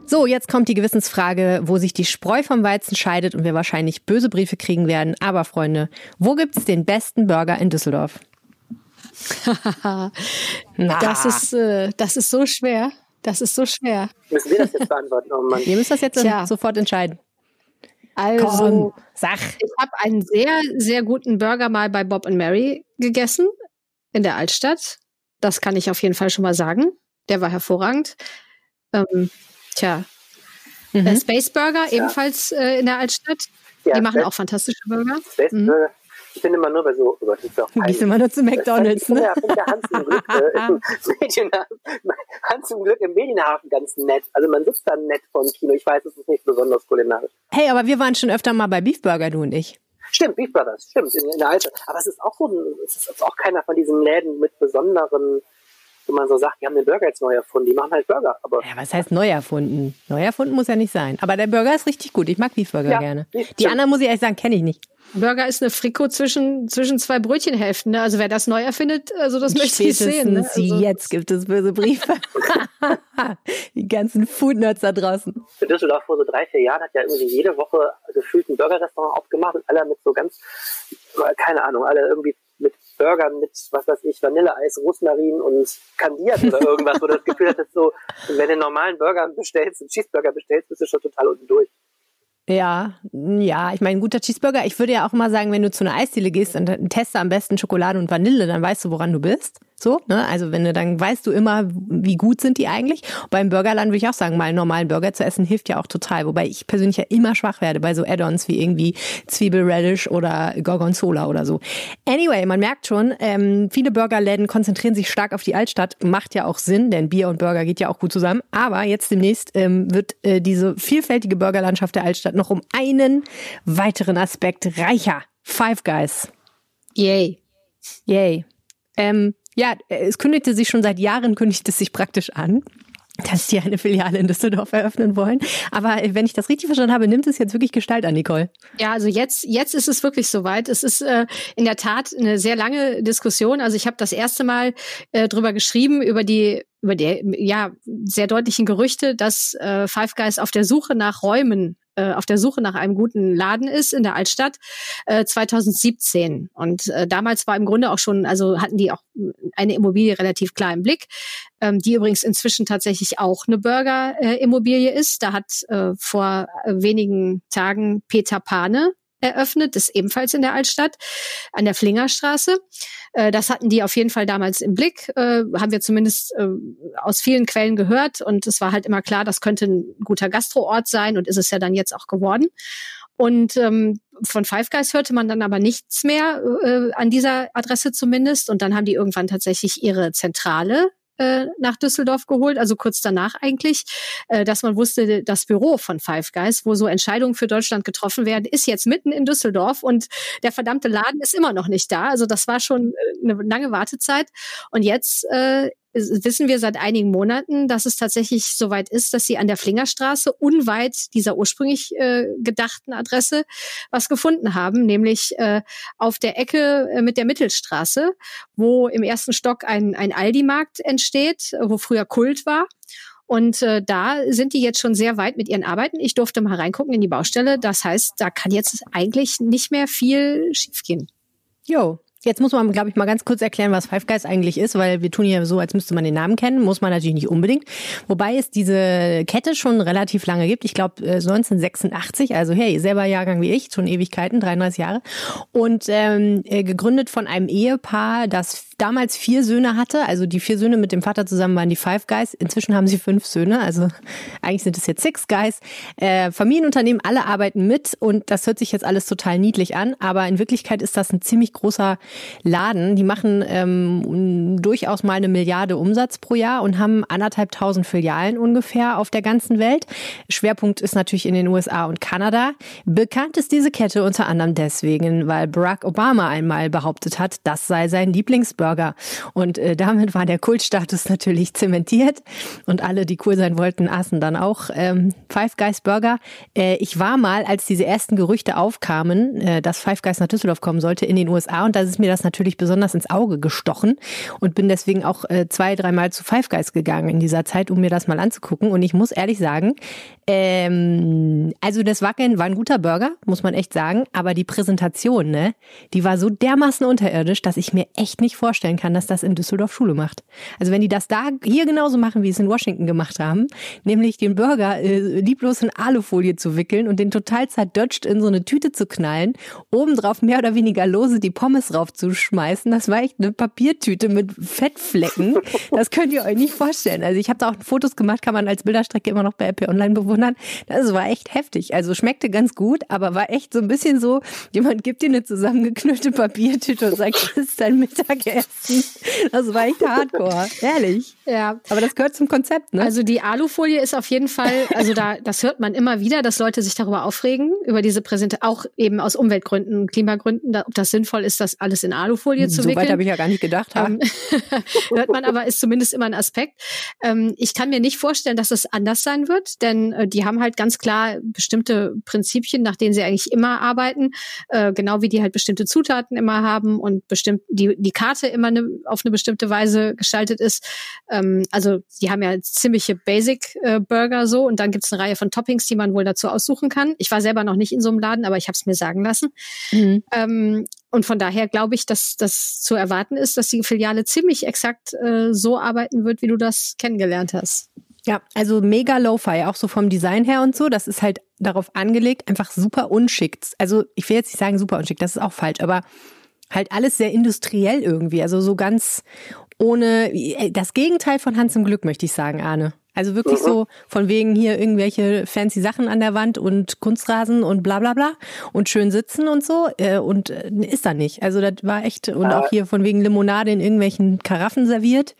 So, jetzt kommt die Gewissensfrage, wo sich die Spreu vom Weizen scheidet und wir wahrscheinlich böse Briefe kriegen werden. Aber Freunde, wo gibt's den besten Burger in Düsseldorf? [laughs] das ist, äh, das ist so schwer. Das ist so schwer. Müssen wir das jetzt beantworten? Oh Mann. Ihr müsst das jetzt Tja. sofort entscheiden. Also, Komm, sag. ich habe einen sehr, sehr guten Burger mal bei Bob and Mary gegessen in der Altstadt. Das kann ich auf jeden Fall schon mal sagen. Der war hervorragend. Ähm, tja, mhm. Space Burger ja. ebenfalls äh, in der Altstadt. Ja, Die machen auch fantastische Burger. Space mhm. Ich bin immer nur bei so, oh Gott, ist auch Du gehst immer nur zu McDonalds, ne? Ja, finde der Hans im Glück äh, [laughs] im Medienhafen, Hans im Glück im Medienhafen ganz nett. Also man sitzt da nett vom Kino. Ich weiß, es ist nicht besonders kulinarisch. Hey, aber wir waren schon öfter mal bei Beefburger, du und ich. Stimmt, Beef Brothers, stimmt, in, in der Alte. Aber es ist auch so ein, es ist auch keiner von diesen Läden mit besonderen wenn man so sagt, die haben den Burger jetzt neu erfunden, die machen halt Burger. Aber ja, was heißt neu erfunden? Neu erfunden muss ja nicht sein. Aber der Burger ist richtig gut. Ich mag Beefburger ja, gerne. Die anderen muss ich ehrlich sagen, kenne ich nicht. Burger ist eine Frikot zwischen, zwischen zwei Brötchenhälften. Ne? Also wer das neu erfindet, also das möchte ich sehen. Ne? Also jetzt gibt es böse Briefe. [laughs] [laughs] Die ganzen Foodnerds da draußen. In Düsseldorf vor so drei, vier Jahren hat ja irgendwie jede Woche gefühlt ein Burgerrestaurant aufgemacht und alle mit so ganz, keine Ahnung, alle irgendwie mit Burgern mit, was weiß ich, Vanilleeis, Rosmarin und kandiert oder irgendwas, wo du das Gefühl hattest, so, wenn du einen normalen Burger bestellst, einen Cheeseburger bestellst, bist du schon total unten durch. Ja, ja, ich meine, ein guter Cheeseburger. Ich würde ja auch immer sagen, wenn du zu einer Eisdiele gehst, dann teste am besten Schokolade und Vanille, dann weißt du, woran du bist. So, ne? Also wenn du dann weißt du immer, wie gut sind die eigentlich. beim Burgerland würde ich auch sagen, mal einen normalen Burger zu essen hilft ja auch total. Wobei ich persönlich ja immer schwach werde bei so Add-ons wie irgendwie Zwiebelradish oder Gorgonzola oder so. Anyway, man merkt schon, ähm, viele Burgerläden konzentrieren sich stark auf die Altstadt. Macht ja auch Sinn, denn Bier und Burger geht ja auch gut zusammen. Aber jetzt demnächst ähm, wird äh, diese vielfältige Burgerlandschaft der Altstadt noch um einen weiteren Aspekt reicher. Five Guys. Yay. Yay. Ähm, ja, es kündigte sich schon seit Jahren, kündigt es sich praktisch an dass die eine Filiale in Düsseldorf eröffnen wollen. Aber wenn ich das richtig verstanden habe, nimmt es jetzt wirklich Gestalt an, Nicole. Ja, also jetzt, jetzt ist es wirklich soweit. Es ist äh, in der Tat eine sehr lange Diskussion. Also ich habe das erste Mal äh, drüber geschrieben, über die über die ja sehr deutlichen Gerüchte, dass äh, Five Guys auf der Suche nach Räumen äh, auf der Suche nach einem guten Laden ist in der Altstadt äh, 2017. Und äh, damals war im Grunde auch schon, also hatten die auch eine Immobilie relativ klar im Blick, ähm, die übrigens inzwischen tatsächlich auch eine Burger-Immobilie äh, ist. Da hat äh, vor wenigen Tagen Peter Pane eröffnet, ist ebenfalls in der Altstadt an der Flingerstraße. Äh, das hatten die auf jeden Fall damals im Blick, äh, haben wir zumindest äh, aus vielen Quellen gehört und es war halt immer klar, das könnte ein guter Gastroort sein und ist es ja dann jetzt auch geworden. Und ähm, von Five Guys hörte man dann aber nichts mehr äh, an dieser Adresse zumindest. Und dann haben die irgendwann tatsächlich ihre Zentrale äh, nach Düsseldorf geholt, also kurz danach eigentlich, äh, dass man wusste, das Büro von Five Guys, wo so Entscheidungen für Deutschland getroffen werden, ist jetzt mitten in Düsseldorf und der verdammte Laden ist immer noch nicht da. Also das war schon äh, eine lange Wartezeit. Und jetzt äh, wissen wir seit einigen Monaten, dass es tatsächlich soweit ist, dass sie an der Flingerstraße unweit dieser ursprünglich äh, gedachten Adresse was gefunden haben, nämlich äh, auf der Ecke äh, mit der Mittelstraße, wo im ersten Stock ein, ein Aldi-Markt entsteht, wo früher Kult war. Und äh, da sind die jetzt schon sehr weit mit ihren Arbeiten. Ich durfte mal reingucken in die Baustelle. Das heißt, da kann jetzt eigentlich nicht mehr viel schiefgehen. Jo, Jetzt muss man, glaube ich, mal ganz kurz erklären, was Five Guys eigentlich ist, weil wir tun ja so, als müsste man den Namen kennen. Muss man natürlich nicht unbedingt. Wobei es diese Kette schon relativ lange gibt. Ich glaube 1986, also hey, selber Jahrgang wie ich, schon Ewigkeiten, 33 Jahre. Und ähm, äh, gegründet von einem Ehepaar, das damals vier Söhne hatte. Also die vier Söhne mit dem Vater zusammen waren die Five Guys. Inzwischen haben sie fünf Söhne. Also [laughs] eigentlich sind es jetzt Six Guys. Äh, Familienunternehmen, alle arbeiten mit und das hört sich jetzt alles total niedlich an. Aber in Wirklichkeit ist das ein ziemlich großer Laden. Die machen ähm, durchaus mal eine Milliarde Umsatz pro Jahr und haben anderthalb tausend Filialen ungefähr auf der ganzen Welt. Schwerpunkt ist natürlich in den USA und Kanada. Bekannt ist diese Kette unter anderem deswegen, weil Barack Obama einmal behauptet hat, das sei sein Lieblingsburger. Und äh, damit war der Kultstatus [laughs] natürlich zementiert und alle, die cool sein wollten, aßen dann auch ähm, Five Guys Burger. Äh, ich war mal, als diese ersten Gerüchte aufkamen, äh, dass Five Guys nach Düsseldorf kommen sollte, in den USA und da ist mir das natürlich besonders ins Auge gestochen und bin deswegen auch äh, zwei, dreimal zu Five Guys gegangen in dieser Zeit, um mir das mal anzugucken. Und ich muss ehrlich sagen, ähm, also das Wackeln war ein guter Burger, muss man echt sagen, aber die Präsentation, ne, die war so dermaßen unterirdisch, dass ich mir echt nicht vorstellen kann, dass das in Düsseldorf Schule macht. Also wenn die das da hier genauso machen, wie es in Washington gemacht haben, nämlich den Burger äh, lieblos in Alufolie zu wickeln und den total zerdutscht in so eine Tüte zu knallen, obendrauf mehr oder weniger lose die Pommes drauf schmeißen. Das war echt eine Papiertüte mit Fettflecken. Das könnt ihr euch nicht vorstellen. Also ich habe da auch Fotos gemacht, kann man als Bilderstrecke immer noch bei RP Online bewundern. Das war echt heftig. Also schmeckte ganz gut, aber war echt so ein bisschen so, jemand gibt dir eine zusammengeknüllte Papiertüte und sagt, [laughs] das ist dein Mittagessen. [laughs] Das war echt hardcore. Ehrlich. Ja. Aber das gehört zum Konzept, ne? Also die Alufolie ist auf jeden Fall, also da, das hört man immer wieder, dass Leute sich darüber aufregen, über diese Präsentation, auch eben aus Umweltgründen, Klimagründen, ob das sinnvoll ist, das alles in Alufolie zu so wickeln. So weit habe ich ja gar nicht gedacht. Ähm, [laughs] hört man aber, ist zumindest immer ein Aspekt. Ähm, ich kann mir nicht vorstellen, dass es anders sein wird, denn äh, die haben halt ganz klar bestimmte Prinzipien, nach denen sie eigentlich immer arbeiten, äh, genau wie die halt bestimmte Zutaten immer haben und bestimmt die, die Karte immer ne, auf eine bestimmte Weise gestaltet ist. Ähm, also die haben ja ziemliche Basic-Burger äh, so und dann gibt es eine Reihe von Toppings, die man wohl dazu aussuchen kann. Ich war selber noch nicht in so einem Laden, aber ich habe es mir sagen lassen. Mhm. Ähm, und von daher glaube ich, dass das zu erwarten ist, dass die Filiale ziemlich exakt äh, so arbeiten wird, wie du das kennengelernt hast. Ja, also mega Lo-Fi, auch so vom Design her und so. Das ist halt darauf angelegt, einfach super unschick. Also ich will jetzt nicht sagen super unschick, das ist auch falsch, aber Halt alles sehr industriell irgendwie, also so ganz ohne äh, das Gegenteil von Hans im Glück, möchte ich sagen, Arne. Also wirklich mhm. so von wegen hier irgendwelche fancy Sachen an der Wand und Kunstrasen und bla bla bla und schön sitzen und so. Äh, und äh, ist da nicht. Also das war echt, und auch hier von wegen Limonade in irgendwelchen Karaffen serviert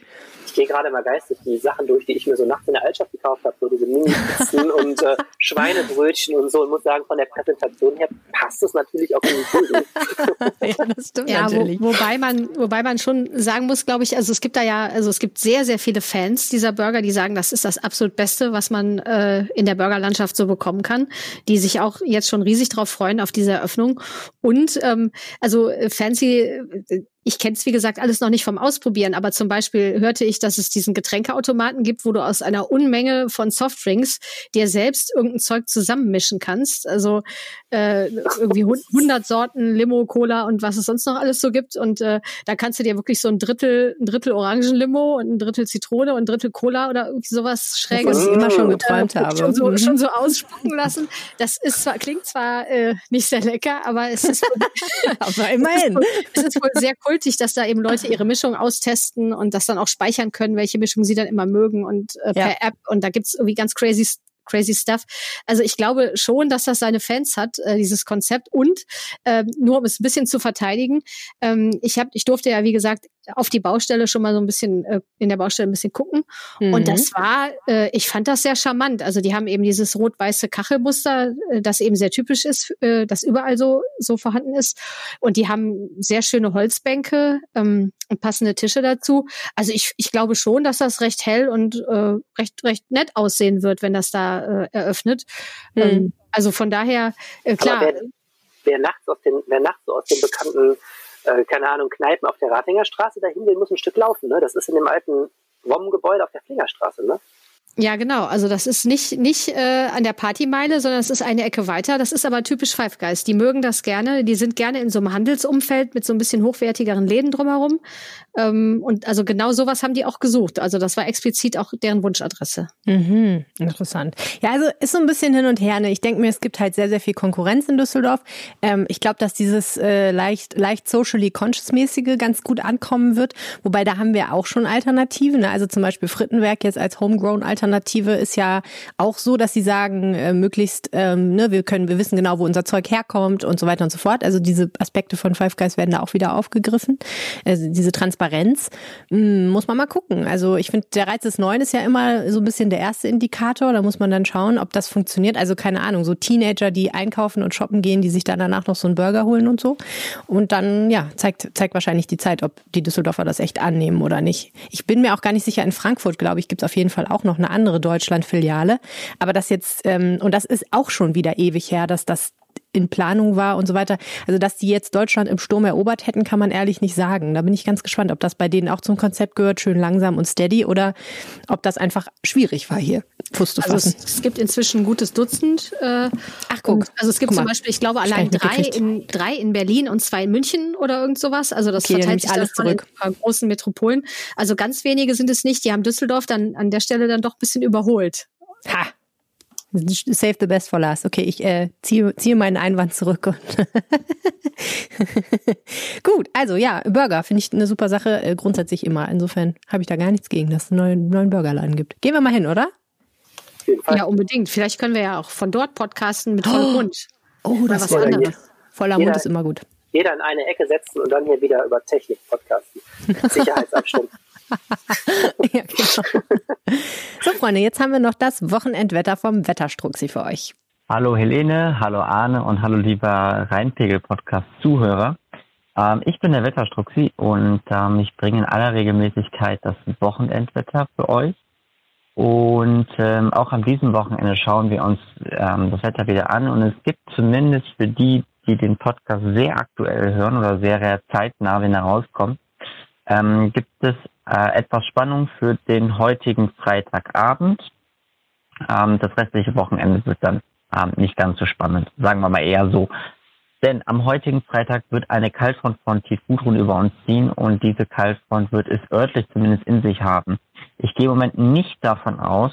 gehe gerade mal geistig die Sachen durch, die ich mir so nachts in der Altstadt gekauft habe, so diese Mini-Pizzen [laughs] und äh, Schweinebrötchen und so und muss sagen, von der Präsentation her passt es natürlich auch in den Kuchen. [laughs] ja, das stimmt ja, natürlich. Wo, wobei man, wobei man schon sagen muss, glaube ich, also es gibt da ja, also es gibt sehr, sehr viele Fans dieser Burger, die sagen, das ist das absolut Beste, was man äh, in der Burgerlandschaft so bekommen kann, die sich auch jetzt schon riesig drauf freuen auf diese Eröffnung. Und ähm, also Fancy ich kenne es, wie gesagt, alles noch nicht vom Ausprobieren, aber zum Beispiel hörte ich, dass es diesen Getränkeautomaten gibt, wo du aus einer Unmenge von Softdrinks dir selbst irgendein Zeug zusammenmischen kannst. Also äh, irgendwie 100 [laughs] Sorten Limo, Cola und was es sonst noch alles so gibt. Und äh, da kannst du dir wirklich so ein Drittel, ein Drittel Orangenlimo und ein Drittel Zitrone und ein Drittel Cola oder irgendwie sowas Schräges. Was ich immer schon geträumt äh, habe. Schon so, [laughs] schon so ausspucken lassen. Das ist zwar, klingt zwar äh, nicht sehr lecker, aber es ist, [laughs] aber immerhin. Es ist, wohl, es ist wohl sehr cool kultig, dass da eben Leute ihre Mischung austesten und das dann auch speichern können, welche Mischung sie dann immer mögen und äh, per ja. App. Und da gibt's irgendwie ganz crazy crazy stuff. Also ich glaube schon, dass das seine Fans hat, äh, dieses Konzept. Und äh, nur um es ein bisschen zu verteidigen, ähm, ich hab, ich durfte ja wie gesagt auf die Baustelle schon mal so ein bisschen äh, in der Baustelle ein bisschen gucken. Mhm. Und das war, äh, ich fand das sehr charmant. Also die haben eben dieses rot-weiße Kachelmuster, äh, das eben sehr typisch ist, äh, das überall so so vorhanden ist. Und die haben sehr schöne Holzbänke ähm, und passende Tische dazu. Also ich, ich glaube schon, dass das recht hell und äh, recht recht nett aussehen wird, wenn das da äh, eröffnet. Mhm. Ähm, also von daher äh, klar. Wer, wer, nachts aus den, wer nachts so aus den bekannten äh, keine Ahnung, Kneipen auf der Ratinger Straße dahin will, muss ein Stück laufen. Ne? Das ist in dem alten WOM-Gebäude auf der Flingerstraße. Ne? Ja, genau. Also das ist nicht, nicht äh, an der Partymeile, sondern es ist eine Ecke weiter. Das ist aber typisch Five Guys. Die mögen das gerne. Die sind gerne in so einem Handelsumfeld mit so ein bisschen hochwertigeren Läden drumherum. Ähm, und also genau sowas haben die auch gesucht. Also das war explizit auch deren Wunschadresse. Mhm, interessant. Ja, also ist so ein bisschen hin und her. Ne? Ich denke mir, es gibt halt sehr, sehr viel Konkurrenz in Düsseldorf. Ähm, ich glaube, dass dieses äh, leicht, leicht socially conscious-mäßige ganz gut ankommen wird. Wobei da haben wir auch schon Alternativen. Ne? Also zum Beispiel Frittenwerk jetzt als Homegrown Alternative ist ja auch so, dass sie sagen, äh, möglichst, ähm, ne, wir können, wir wissen genau, wo unser Zeug herkommt und so weiter und so fort. Also diese Aspekte von Five Guys werden da auch wieder aufgegriffen. Also diese Transparenz mh, hm, muss man mal gucken. Also ich finde, der Reiz des Neuen ist ja immer so ein bisschen der erste Indikator. Da muss man dann schauen, ob das funktioniert. Also keine Ahnung, so Teenager, die einkaufen und shoppen gehen, die sich dann danach noch so einen Burger holen und so. Und dann, ja, zeigt, zeigt wahrscheinlich die Zeit, ob die Düsseldorfer das echt annehmen oder nicht. Ich bin mir auch gar nicht sicher, in Frankfurt, glaube ich, gibt es auf jeden Fall auch noch eine andere Deutschland-Filiale. Aber das jetzt, ähm, und das ist auch schon wieder ewig her, dass das in Planung war und so weiter. Also, dass die jetzt Deutschland im Sturm erobert hätten, kann man ehrlich nicht sagen. Da bin ich ganz gespannt, ob das bei denen auch zum Konzept gehört, schön langsam und steady, oder ob das einfach schwierig war hier, Fuß zu fassen. Also es, es, gibt inzwischen ein gutes Dutzend. Äh, Ach, guck. also es gibt guck zum Beispiel, ich glaube, allein drei in, drei in Berlin und zwei in München oder irgend sowas. Also das okay, verteilt sich alles zurück. in großen Metropolen. Also ganz wenige sind es nicht. Die haben Düsseldorf dann an der Stelle dann doch ein bisschen überholt. Ha, Save the best for last. Okay, ich äh, ziehe, ziehe meinen Einwand zurück. [laughs] Gut, also ja, Burger finde ich eine super Sache, äh, grundsätzlich immer. Insofern habe ich da gar nichts gegen, dass es einen neuen, neuen Burgerladen gibt. Gehen wir mal hin, oder? Ja, unbedingt. Vielleicht können wir ja auch von dort podcasten mit vollem Mund. Oh, das was anderes. Voller jeder, Mund ist immer gut. Jeder in eine Ecke setzen und dann hier wieder über Technik podcasten. [laughs] Sicherheitsabstand. [laughs] ja, genau. So, Freunde, jetzt haben wir noch das Wochenendwetter vom Wetterstruxi für euch. Hallo Helene, hallo Arne und hallo lieber Rheinpegel-Podcast-Zuhörer. Ähm, ich bin der Wetterstruxi und ähm, ich bringe in aller Regelmäßigkeit das Wochenendwetter für euch. Und ähm, auch an diesem Wochenende schauen wir uns ähm, das Wetter wieder an. Und es gibt zumindest für die, die den Podcast sehr aktuell hören oder sehr zeitnah, wenn er rauskommt, ähm, gibt es äh, etwas Spannung für den heutigen Freitagabend. Ähm, das restliche Wochenende wird dann ähm, nicht ganz so spannend, sagen wir mal eher so. Denn am heutigen Freitag wird eine Kaltfront von Tiefgudrun über uns ziehen und diese Kaltfront wird es örtlich zumindest in sich haben. Ich gehe im Moment nicht davon aus,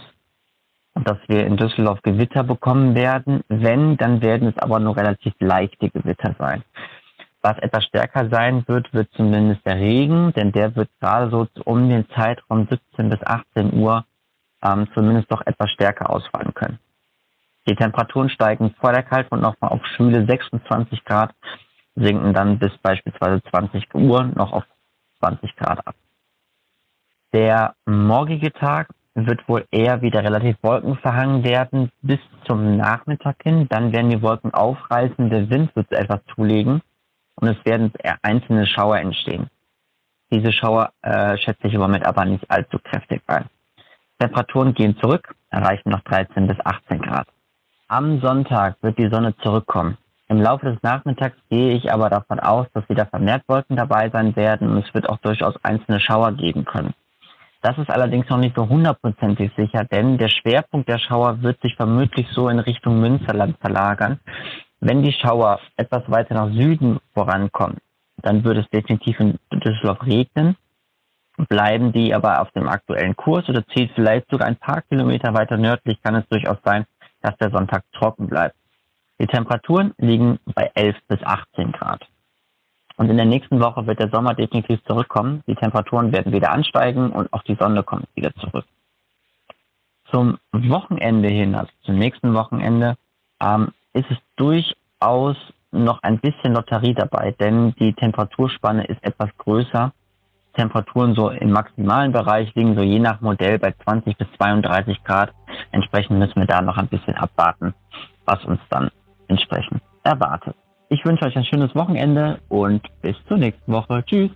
dass wir in Düsseldorf Gewitter bekommen werden. Wenn, dann werden es aber nur relativ leichte Gewitter sein. Was etwas stärker sein wird, wird zumindest der Regen, denn der wird gerade so um den Zeitraum 17 bis 18 Uhr ähm, zumindest doch etwas stärker ausfallen können. Die Temperaturen steigen vor der Kaltfront nochmal auf schwüle 26 Grad, sinken dann bis beispielsweise 20 Uhr noch auf 20 Grad ab. Der morgige Tag wird wohl eher wieder relativ wolkenverhangen werden bis zum Nachmittag hin. Dann werden die Wolken aufreißen, der Wind wird etwas zulegen und es werden einzelne Schauer entstehen. Diese Schauer äh, schätze ich im Moment aber nicht allzu kräftig ein. Temperaturen gehen zurück, erreichen noch 13 bis 18 Grad. Am Sonntag wird die Sonne zurückkommen. Im Laufe des Nachmittags gehe ich aber davon aus, dass wieder vermehrt Wolken dabei sein werden und es wird auch durchaus einzelne Schauer geben können. Das ist allerdings noch nicht so hundertprozentig sicher, denn der Schwerpunkt der Schauer wird sich vermutlich so in Richtung Münsterland verlagern. Wenn die Schauer etwas weiter nach Süden vorankommen, dann wird es definitiv in Düsseldorf regnen. Bleiben die aber auf dem aktuellen Kurs oder zieht vielleicht sogar ein paar Kilometer weiter nördlich, kann es durchaus sein, dass der Sonntag trocken bleibt. Die Temperaturen liegen bei 11 bis 18 Grad. Und in der nächsten Woche wird der Sommer definitiv zurückkommen. Die Temperaturen werden wieder ansteigen und auch die Sonne kommt wieder zurück. Zum Wochenende hin, also zum nächsten Wochenende, ähm, ist es durchaus noch ein bisschen Lotterie dabei, denn die Temperaturspanne ist etwas größer. Temperaturen so im maximalen Bereich liegen so je nach Modell bei 20 bis 32 Grad. Entsprechend müssen wir da noch ein bisschen abwarten, was uns dann entsprechend erwartet. Ich wünsche euch ein schönes Wochenende und bis zur nächsten Woche. Tschüss.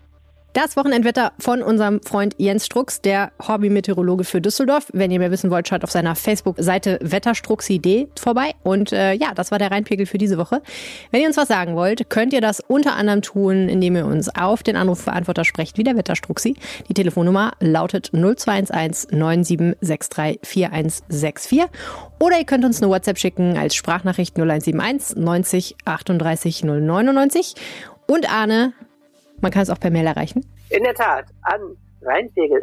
Das Wochenendwetter von unserem Freund Jens Strux, der Hobby-Meteorologe für Düsseldorf. Wenn ihr mehr wissen wollt, schaut auf seiner Facebook-Seite Wetterstruxi.de vorbei. Und äh, ja, das war der Rheinpegel für diese Woche. Wenn ihr uns was sagen wollt, könnt ihr das unter anderem tun, indem ihr uns auf den Anrufbeantworter sprecht, wie der Wetterstruxi. Die Telefonnummer lautet 0211 9763 4164. Oder ihr könnt uns eine WhatsApp schicken als Sprachnachricht 0171 90 38 099. Und Arne, man kann es auch per Mail erreichen. In der Tat, an rheinpegel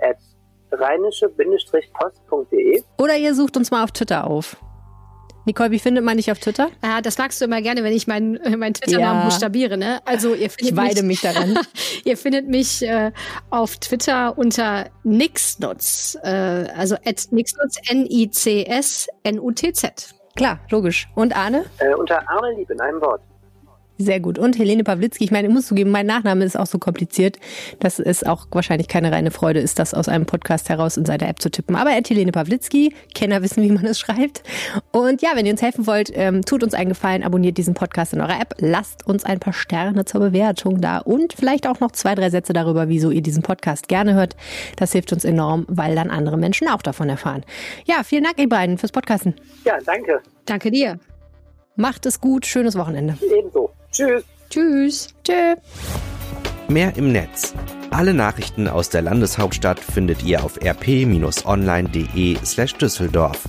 rheinische-post.de. Oder ihr sucht uns mal auf Twitter auf. Nicole, wie findet man dich auf Twitter? Ja, das magst du immer gerne, wenn ich meinen mein Twitter-Namen ja. buchstabiere. Ne? Also ihr findet ich weide mich, mich daran. [laughs] ihr findet mich äh, auf Twitter unter Nixnutz, äh, also at Nixnutz, N-I-C-S-N-U-T-Z. Klar, logisch. Und Arne? Äh, unter Arne Lieb in einem Wort. Sehr gut. Und Helene Pawlitzki, ich meine, ich muss zugeben, mein Nachname ist auch so kompliziert, dass es auch wahrscheinlich keine reine Freude ist, das aus einem Podcast heraus in seiner App zu tippen. Aber at Helene Pawlitzki, Kenner wissen, wie man es schreibt. Und ja, wenn ihr uns helfen wollt, ähm, tut uns einen Gefallen, abonniert diesen Podcast in eurer App, lasst uns ein paar Sterne zur Bewertung da und vielleicht auch noch zwei, drei Sätze darüber, wieso ihr diesen Podcast gerne hört. Das hilft uns enorm, weil dann andere Menschen auch davon erfahren. Ja, vielen Dank, ihr beiden, fürs Podcasten. Ja, danke. Danke dir. Macht es gut, schönes Wochenende. Ebenso. Tschüss. Tschüss. Tschö. Mehr im Netz. Alle Nachrichten aus der Landeshauptstadt findet ihr auf rp-online.de slash Düsseldorf.